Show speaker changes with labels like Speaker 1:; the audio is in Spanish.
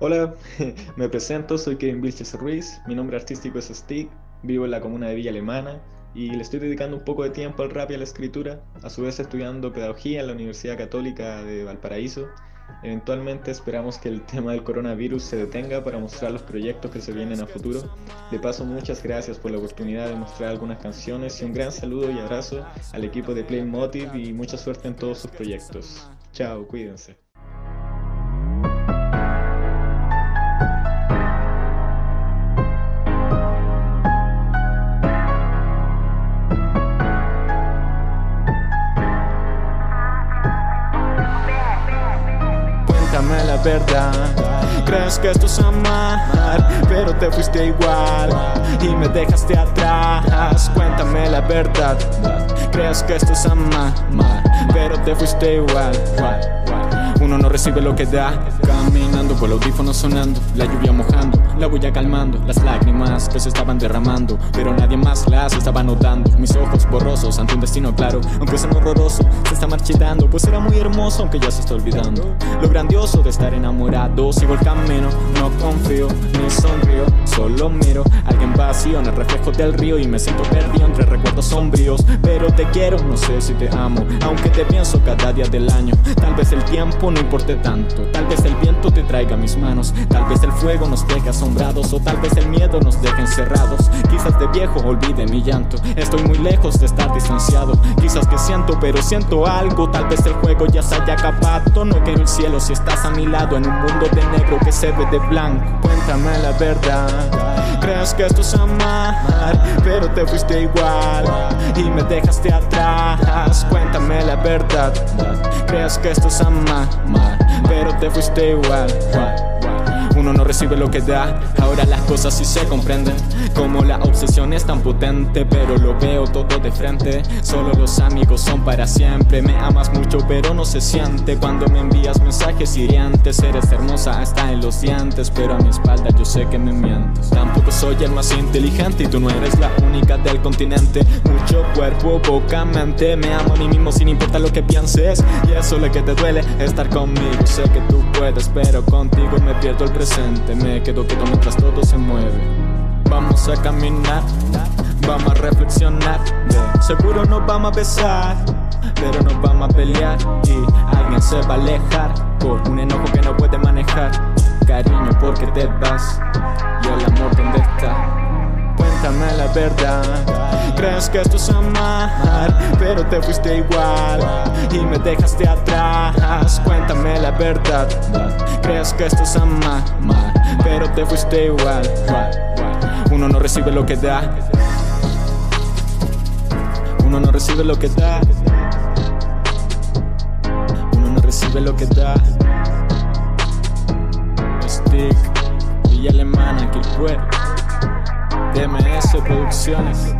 Speaker 1: Hola, me presento, soy Kevin Vilches Ruiz, mi nombre artístico es Stick, vivo en la comuna de Villa Alemana y le estoy dedicando un poco de tiempo al rap y a la escritura, a su vez estudiando pedagogía en la Universidad Católica de Valparaíso. Eventualmente esperamos que el tema del coronavirus se detenga para mostrar los proyectos que se vienen a futuro. De paso, muchas gracias por la oportunidad de mostrar algunas canciones y un gran saludo y abrazo al equipo de Play Motive y mucha suerte en todos sus proyectos. Chao, cuídense.
Speaker 2: La verdad. Crees que esto es amar, pero te fuiste igual y me dejaste atrás. Cuéntame la verdad. Crees que esto es amar, pero te fuiste igual. Uno no recibe lo que da. Caminando con los audífonos sonando, la lluvia mojando, la huella calmando, las lágrimas que se estaban derramando, pero nadie más las estaba notando. Mis ojos borrosos ante un destino claro, aunque es horroroso, se está marchitando, pues era muy hermoso, aunque ya se está olvidando. Lo grandioso de estar enamorado, sigo el camino, no confío ni sonrío, solo miro alguien vacío en el reflejo del río y me siento perdido entre recuerdos sombríos. Pero te quiero, no sé si te amo, aunque te pienso cada día del año. Tal vez el tiempo no importe tanto, tal vez el viento te traiga mis manos, tal vez el fuego nos deje asombrados o tal vez el miedo nos deje encerrados. Quizás de viejo olvide mi llanto, estoy muy lejos de estar distanciado. Quizás que siento, pero siento algo, tal vez el juego ya se haya acabado. No quiero el cielo si estás a mi lado en un mundo de negro que se ve de blanco. Cuéntame la verdad, crees que esto es amar, pero te fuiste igual y me dejaste atrás. Cuéntame la verdad, crees que esto es amar pero te fuiste igual. Uno no recibe lo que da, ahora las cosas sí se comprenden. Como la obsesión es tan potente, pero lo veo todo de frente. Solo los amigos son para siempre. Me amas mucho, pero no se siente cuando me envías mensajes hirientes. Eres hermosa hasta en los dientes, pero a mi espalda yo sé que me mientes. Soy el más inteligente y tú no eres la única del continente. Mucho cuerpo, poca mente. Me amo a mí mismo sin importar lo que pienses. Y eso es lo que te duele, estar conmigo. Sé que tú puedes, pero contigo me pierdo el presente. Me quedo quieto mientras todo se mueve. Vamos a caminar, vamos a reflexionar. seguro nos vamos a besar, pero nos vamos a pelear. Y alguien se va a alejar por un enojo que no puede manejar. Cariño, porque te vas. Y el amor, ¿dónde Cuéntame la verdad. Crees que esto es amar, pero te fuiste igual y me dejaste atrás. Cuéntame la verdad. Crees que esto es amar, pero te fuiste igual. Uno no recibe lo que da. Uno no recibe lo que da. Uno no recibe lo que da. Stick, Villa Alemana, que fue. DMS Producciones.